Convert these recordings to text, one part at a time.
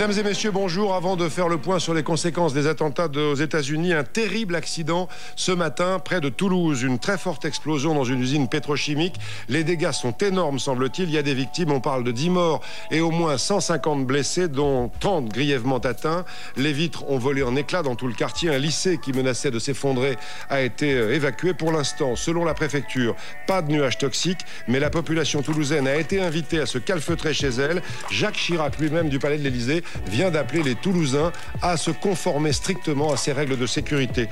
Mesdames et messieurs, bonjour. Avant de faire le point sur les conséquences des attentats aux États-Unis, un terrible accident ce matin près de Toulouse. Une très forte explosion dans une usine pétrochimique. Les dégâts sont énormes, semble-t-il. Il y a des victimes. On parle de 10 morts et au moins 150 blessés, dont 30 grièvement atteints. Les vitres ont volé en éclats dans tout le quartier. Un lycée qui menaçait de s'effondrer a été euh, évacué. Pour l'instant, selon la préfecture, pas de nuages toxiques, mais la population toulousaine a été invitée à se calfeutrer chez elle. Jacques Chirac, lui-même du Palais de l'Élysée, vient d'appeler les Toulousains à se conformer strictement à ces règles de sécurité.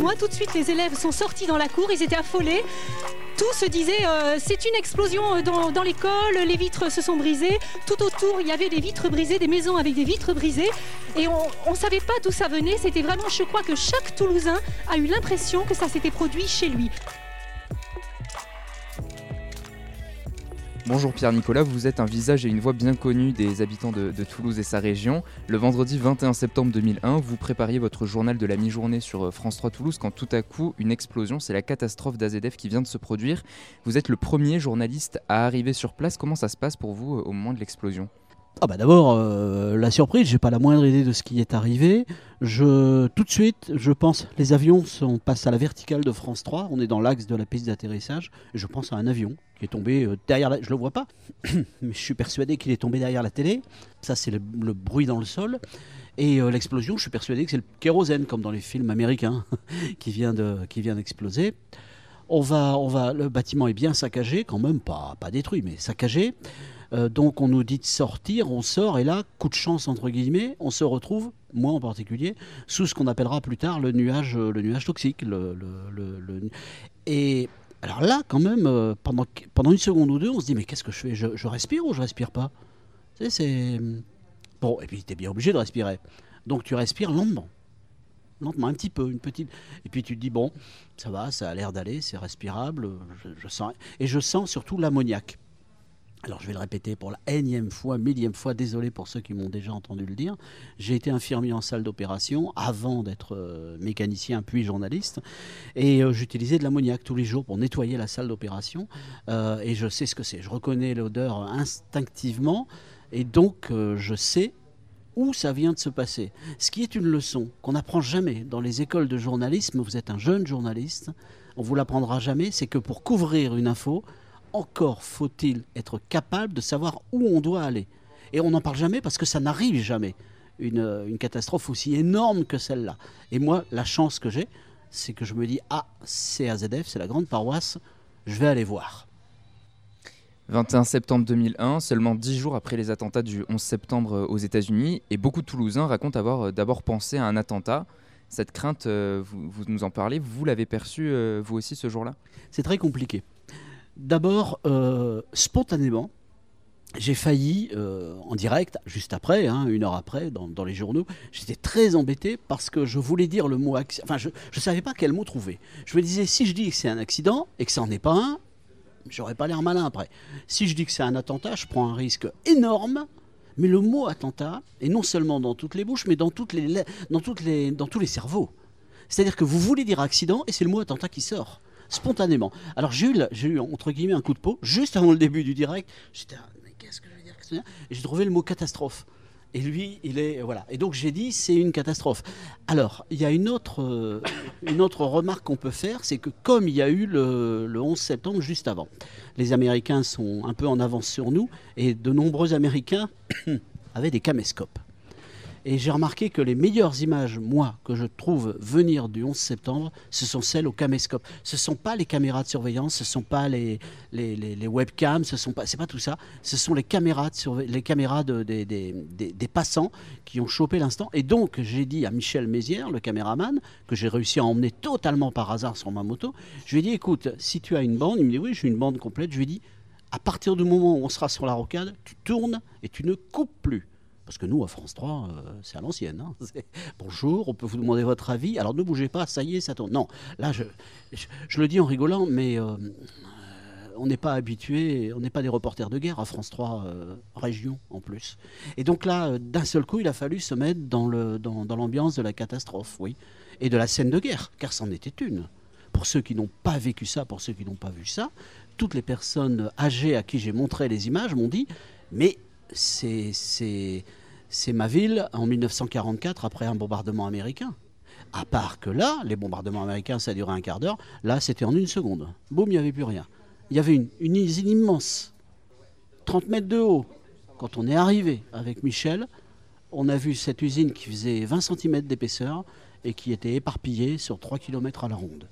Moi, tout de suite, les élèves sont sortis dans la cour, ils étaient affolés. Tout se disait, euh, c'est une explosion euh, dans, l'école, les vitres se sont brisées. Tout autour, il y avait des vitres brisées, des maisons avec des vitres brisées. Et on ne savait pas d'où ça venait. C'était vraiment, je crois que chaque Toulousain a eu l'impression que ça s'était produit chez lui. Bonjour Pierre-Nicolas, vous êtes un visage et une voix bien connue des habitants de, Toulouse et sa région. Le vendredi 21 septembre 2001, vous prépariez votre journal de la mi-journée sur euh, France 3 Toulouse quand tout à coup, une explosion, c'est la catastrophe d'AZF qui vient de se produire. Vous êtes le premier journaliste à arriver sur place. Comment ça se passe pour vous euh, au moment de l'explosion? Ah bah d'abord euh, la surprise, j'ai pas la moindre idée de ce qui est arrivé. Je tout de suite, je pense les avions sont passent à la verticale de France 3, on est dans l'axe de la piste d'atterrissage je pense à un avion qui est tombé euh, derrière la... je le vois pas mais je suis persuadé qu'il est tombé derrière la télé. Ça c'est le, bruit dans le sol et euh, l'explosion, je suis persuadé que c'est le kérosène comme dans les films américains qui vient de qui vient d'exploser. On va on va le bâtiment est bien saccagé quand même pas pas détruit mais saccagé. Euh, donc on nous dit de sortir, on sort, et là, coup de chance entre guillemets, on se retrouve, moi en particulier, sous ce qu'on appellera plus tard le nuage, euh, le nuage toxique. Et alors là, quand même, euh, pendant, pendant une seconde ou deux, on se dit mais qu'est-ce que je fais? Je, respire ou je respire pas? C'est bon. Et puis tu es bien obligé de respirer. Donc tu respires lentement lentement, un petit peu, une petite. Et puis tu te dis bon, ça va, ça a l'air d'aller, c'est respirable. je, sens et je sens surtout l'ammoniaque. Alors je vais le répéter pour la énième fois, millième fois, désolé pour ceux qui m'ont déjà entendu le dire. J'ai été infirmier en salle d'opération avant d'être euh, mécanicien puis journaliste. Et euh, j'utilisais de l'ammoniaque tous les jours pour nettoyer la salle d'opération. Euh, et je sais ce que c'est. Je reconnais l'odeur instinctivement. Et donc je sais où ça vient de se passer. Ce qui est une leçon qu'on n'apprend jamais dans les écoles de journalisme. Vous êtes un jeune journaliste. On vous l'apprendra jamais. C'est que pour couvrir une info, encore faut-il être capable de savoir où on doit aller. Et on n'en parle jamais parce que ça n'arrive jamais. Une, catastrophe aussi énorme que celle-là. Et moi, la chance que j'ai, c'est que je me dis, ah, c'est AZF, c'est la grande paroisse, je vais aller voir. 21 septembre 2001, seulement dix jours après les attentats du 11 septembre euh, aux États-Unis, et beaucoup de Toulousains racontent avoir euh, d'abord pensé à un attentat. Cette crainte, euh, vous, nous en parlez, vous l'avez perçue vous aussi ce jour-là? C'est très compliqué. D'abord, euh, spontanément, j'ai failli, euh, en direct, juste après, hein, une heure après, dans, les journaux, j'étais très embêté parce que je voulais dire le mot accident. Enfin, je ne savais pas quel mot trouver. Je me disais, si je dis que c'est un accident et que ça n'en est pas un, j'aurais pas l'air malin après. Si je dis que c'est un attentat, je prends un risque énorme. Mais le mot attentat est non seulement dans toutes les bouches, mais dans, tous les cerveaux. C'est-à-dire que vous voulez dire accident et c'est le mot attentat qui sort spontanément. Alors j'ai eu, entre guillemets un coup de peau juste avant le début du direct. J'étais, mais qu'est-ce que je vais dire j'ai trouvé le mot catastrophe. Et lui, il est voilà. Et donc j'ai dit c'est une catastrophe. Alors il y a une autre euh, une autre remarque qu'on peut faire, c'est que comme il y a eu le, le, 11 septembre juste avant, les Américains sont un peu en avance sur nous et de nombreux Américains avaient des caméscopes. Et j'ai remarqué que les meilleures images, moi, que je trouve venir du 11 septembre, ce sont celles au caméscope. Ce ne sont pas les caméras de surveillance, ce ne sont pas les, les, webcams, ce n'est pas, pas tout ça. Ce sont les caméras, de les caméras de, des, des, passants qui ont chopé l'instant. Et donc, j'ai dit à Michel Mézières, le caméraman, que j'ai réussi à emmener totalement par hasard sur ma moto, je lui ai dit, écoute, si tu as une bande, il me dit, oui, j'ai une bande complète. Je lui ai dit, à partir du moment où on sera sur la rocade, tu tournes et tu ne coupes plus. Parce que nous, à France 3, euh, c'est à l'ancienne. Hein. Bonjour, on peut vous demander votre avis. Alors ne bougez pas, ça y est, ça tourne. Non, là, je, le dis en rigolant, mais euh, on n'est pas habitué, on n'est pas des reporters de guerre à France 3 euh, région en plus. Et donc là, d'un seul coup, il a fallu se mettre dans l'ambiance de la catastrophe, oui, et de la scène de guerre, car c'en était une. Pour ceux qui n'ont pas vécu ça, pour ceux qui n'ont pas vu ça, toutes les personnes âgées à qui j'ai montré les images m'ont dit, mais c'est ma ville en 1944 après un bombardement américain. À part que là, les bombardements américains, ça duré un quart d'heure. Là, c'était en une seconde. Boum, il n'y avait plus rien. Il y avait une, une usine immense, 30 mètres de haut. Quand on est arrivé avec Michel, on a vu cette usine qui faisait 20 cm d'épaisseur et qui était éparpillée sur 3 km à la ronde.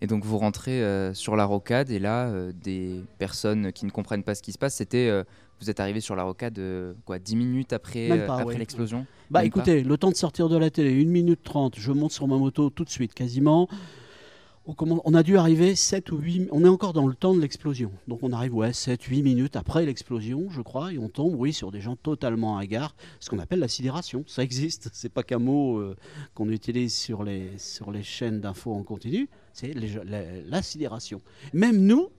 Et donc vous rentrez euh, sur la rocade et là, euh, des personnes qui ne comprennent pas ce qui se passe, c'était... euh, vous êtes arrivé sur la rocade euh, quoi, 10 minutes après, euh, pas, après ouais. l'explosion Bah Même écoutez, le temps de sortir de la télé, 1 minute 30, je monte sur ma moto tout de suite, quasiment. On, a dû arriver 7 ou 8, on est encore dans le temps de l'explosion. Donc on arrive, ouais, 7, 8 minutes après l'explosion, je crois, et on tombe, oui, sur des gens totalement hagards, ce qu'on appelle la sidération. Ça existe, c'est pas qu'un mot euh, qu'on utilise sur les, sur les chaînes d'infos en continu, c'est la sidération. Même nous,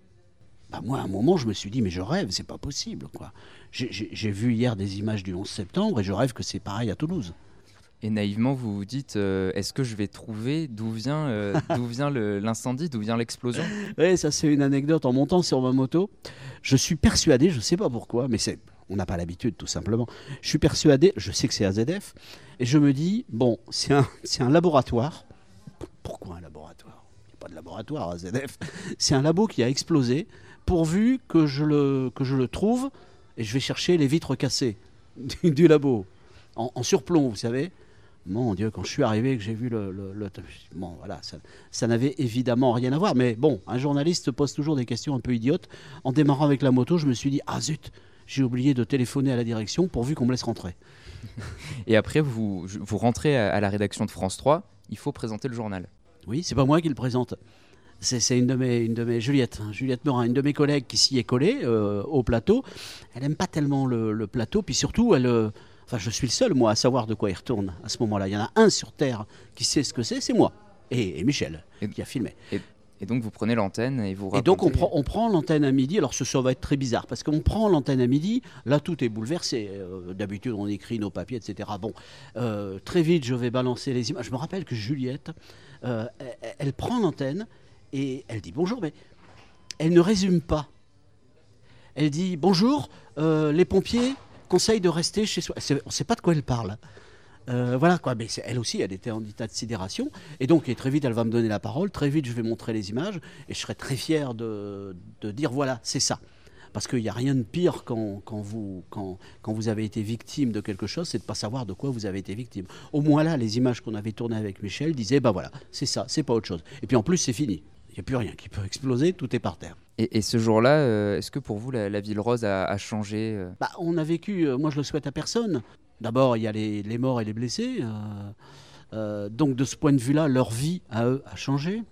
bah moi, à un moment, je me suis dit, mais je rêve, c'est pas possible, quoi. J'ai- vu hier des images du 11 septembre et je rêve que c'est pareil à Toulouse. Et naïvement, vous vous dites, euh, est-ce que je vais trouver d'où vient, euh, d'où vient l'incendie, d'où vient l'explosion? Oui, ça c'est une anecdote. En montant sur ma moto, je suis persuadé, je ne sais pas pourquoi, mais c'est, on n'a pas l'habitude tout simplement. Je suis persuadé, je sais que c'est AZF, et je me dis, bon, c'est un, c'est un laboratoire. Pourquoi un laboratoire? Il n'y a pas de laboratoire à AZF. C'est un labo qui a explosé, pourvu que je le, que je le trouve, et je vais chercher les vitres cassées du, du labo, en, en surplomb, vous savez. Mon Dieu, quand je suis arrivé, que j'ai vu le... le- le- bon, voilà, ça, ça n'avait évidemment rien à voir. Mais bon, un journaliste pose toujours des questions un peu idiotes. En démarrant avec la moto, je me suis dit, ah zut, j'ai oublié de téléphoner à la direction pourvu qu'on me laisse rentrer. Et après, vous, vous rentrez à, à la rédaction de France 3, il faut présenter le journal. Oui, c'est pas moi qui le présente. C'est une de mes, une de mes Juliette, hein, Juliette Morin, une de mes collègues qui s'y est collée euh, au plateau. Elle aime pas tellement le, le plateau, puis surtout, elle, euh, enfin, je suis le seul moi à savoir de quoi il retourne à ce moment-là. Il y en a un sur Terre qui sait ce que c'est, c'est moi et, et Michel Et- qui a filmé. Et donc vous prenez l'antenne et vous Et donc on racontez- prend, on prend l'antenne à midi. Alors ce ça va être très bizarre parce qu'on prend l'antenne à midi. Là tout est bouleversé. Euh, D'habitude on écrit nos papiers, etc. Bon, très vite je vais balancer les images. Je me rappelle que Juliette, euh, elle, elle prend l'antenne et elle dit bonjour, mais elle ne résume pas. Elle dit bonjour, euh, les pompiers conseillent de rester chez soi. On ne sait pas de quoi elle parle. Euh, voilà quoi, mais elle aussi, elle était en état de sidération. Et donc, très vite, elle va me donner la parole. Très vite, je vais montrer les images. Et je serai très fier de, dire voilà, c'est ça. Parce qu'il n'y a rien de pire quand, vous, quand, vous avez été victime de quelque chose, c'est de ne pas savoir de quoi vous avez été victime. Au moins là, les images qu'on avait tournées avec Michel disaient bah voilà, c'est ça, c'est pas autre chose. Et puis en plus, c'est fini. Il n'y a plus rien qui peut exploser, tout est par terre. Et, et ce jour-là, euh, est-ce que pour vous, la, la ville rose a, a changé euh? Bah, on a vécu, euh, moi je le souhaite à personne. D'abord, il y a les, les morts et les blessés. euh, donc de ce point de vue-là, leur vie à eux a changé.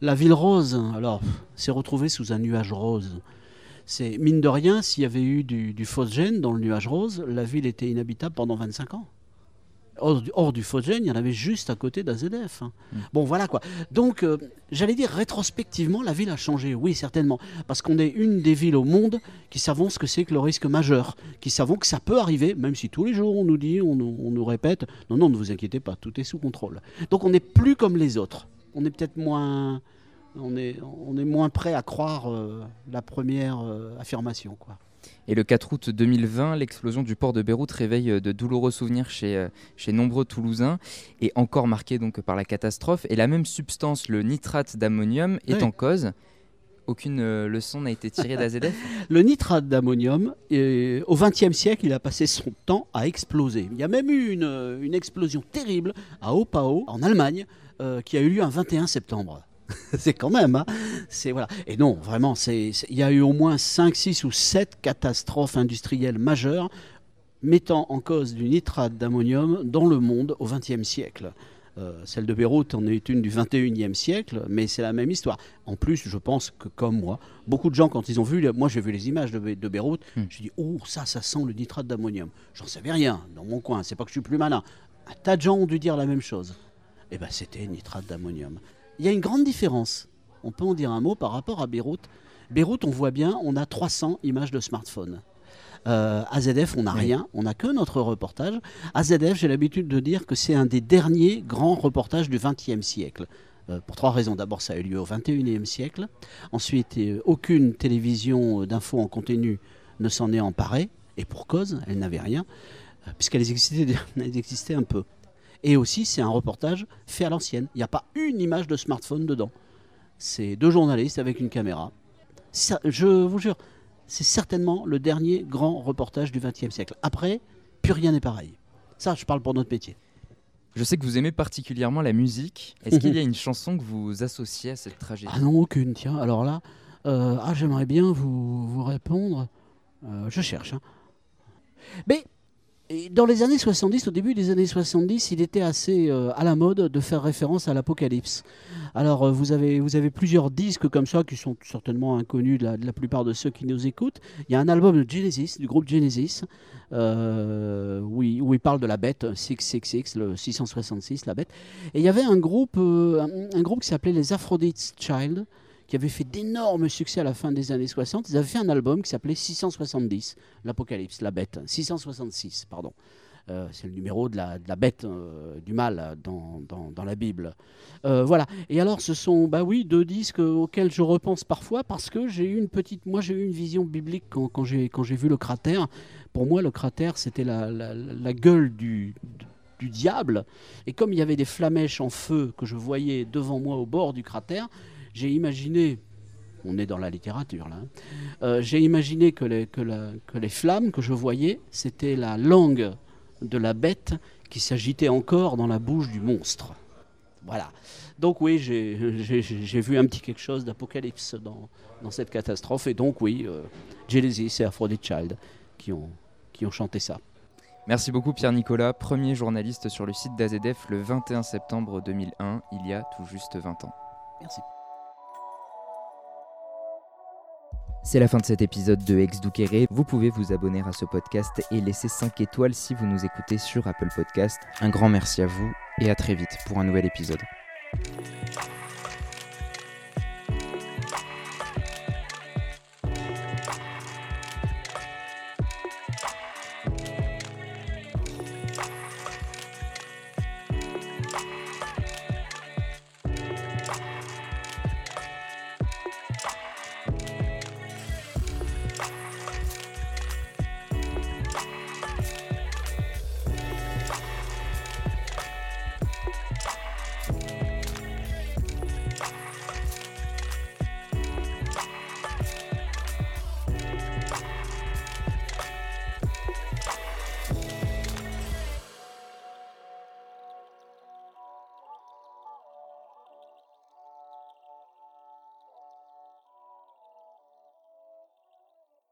La ville rose, alors, s'est retrouvée sous un nuage rose. C'est mine de rien, s'il y avait eu du, du phosgène dans le nuage rose, la ville était inhabitable pendant 25 ans. Hors du, hors du phosgène, il y en avait juste à côté d'AZF. hein. Bon, voilà quoi. Donc, euh, j'allais dire, rétrospectivement, la ville a changé, oui, certainement. Parce qu'on est une des villes au monde qui savons ce que c'est que le risque majeur, qui savons que ça peut arriver, même si tous les jours on nous dit, on nous, on nous répète, non, non, ne vous inquiétez pas, tout est sous contrôle. Donc, on n'est plus comme les autres. On est peut-être moins. On est, on est moins prêt à croire euh, la première euh, affirmation, quoi. Et le 4 août 2020, l'explosion du port de Beyrouth réveille euh, de douloureux souvenirs chez, euh, chez nombreux Toulousains et encore marqué donc par la catastrophe. Et la même substance, le nitrate d'ammonium, est Oui. en cause. Aucune euh, leçon n'a été tirée d'AZF. Le nitrate d'ammonium, euh, au XXe siècle, il a passé son temps à exploser. Il y a même eu une, une explosion terrible à Opao, en Allemagne, euh, qui a eu lieu un 21 septembre. c'est quand même, hein. c'est voilà. Et non, vraiment, c'est, il y a eu au moins 5, 6 ou 7 catastrophes industrielles majeures mettant en cause du nitrate d'ammonium dans le monde au XXe siècle. Euh, celle de Beyrouth en est une du 21e siècle, mais c'est la même histoire. En plus, je pense que comme moi, beaucoup de gens, quand ils ont vu, moi j'ai vu les images de, Be- de Beyrouth, Hmm. je dis oh ça, ça sent le nitrate d'ammonium. J'en savais rien dans mon coin. C'est pas que je suis plus malin. Un tas de gens ont dû dire la même chose. Eh ben c'était nitrate d'ammonium. Il y a une grande différence. On peut en dire un mot par rapport à Beyrouth. Beyrouth, on voit bien, on a 300 images de smartphone. Euh, AZF, on n'a Oui. rien, on n'a que notre reportage. AZF, j'ai l'habitude de dire que c'est un des derniers grands reportages du XXe siècle. Euh, pour trois raisons. D'abord, ça a eu lieu au XXIe siècle. Ensuite, euh, aucune télévision euh, d'info en continu ne s'en est emparée. Et pour cause, elle n'avait rien. puisqu'elles existaient, elles existaient un peu. Et aussi, c'est un reportage fait à l'ancienne. Il n'y a pas une image de smartphone dedans. C'est deux journalistes avec une caméra. Ça, je vous jure, c'est certainement le dernier grand reportage du XXe siècle. Après, plus rien n'est pareil. Ça, je parle pour notre métier. Je sais que vous aimez particulièrement la musique. Est-ce qu'il y a une chanson que vous associez à cette tragédie? Ah non, aucune. Tiens, alors là, euh, ah, j'aimerais bien vous, vous répondre. Euh, je cherche. hein. Mais dans les années 70, au début des années 70, il était assez euh, à la mode de faire référence à l'Apocalypse. Alors, euh, vous, avez, vous avez plusieurs disques comme ça qui sont certainement inconnus de la, plupart de ceux qui nous écoutent. Il y a un album de Genesis, du groupe Genesis, euh, où, il, où parle de la bête, 666, le 666, la bête. Et il y avait un groupe, un, un groupe qui s'appelait les Aphrodite's Child, qui avait fait d'énormes succès à la fin des années 60. Ils avaient fait un album qui s'appelait 670, l'Apocalypse, la bête. 666, pardon. Euh, c'est le numéro de la, bête, euh, du mal dans, la Bible. Euh, voilà. Et alors, ce sont, bah oui, deux disques auxquels je repense parfois parce que j'ai eu une petite, moi j'ai eu une vision biblique quand, j'ai vu le cratère. Pour moi, le cratère, c'était la gueule du, du diable. Et comme il y avait des flamèches en feu que je voyais devant moi au bord du cratère, j'ai imaginé, on est dans la littérature là, hein, euh, j'ai imaginé que les, que, la- que les flammes que je voyais, c'était la langue de la bête qui s'agitait encore dans la bouche du monstre. Voilà. Donc oui, j'ai vu un petit quelque chose d'apocalypse dans, dans cette catastrophe. Et donc oui, euh, Genesis et Aphrodite Child qui ont, qui ont chanté ça. Merci beaucoup Pierre-Nicolas, premier journaliste sur le site d'AZF le 21 septembre 2001, il y a tout juste 20 ans. Merci. C'est la fin de cet épisode de Ex Douqueré. Vous pouvez vous abonner à ce podcast et laisser 5 étoiles si vous nous écoutez sur Apple Podcast. Un grand merci à vous et à très vite pour un nouvel épisode.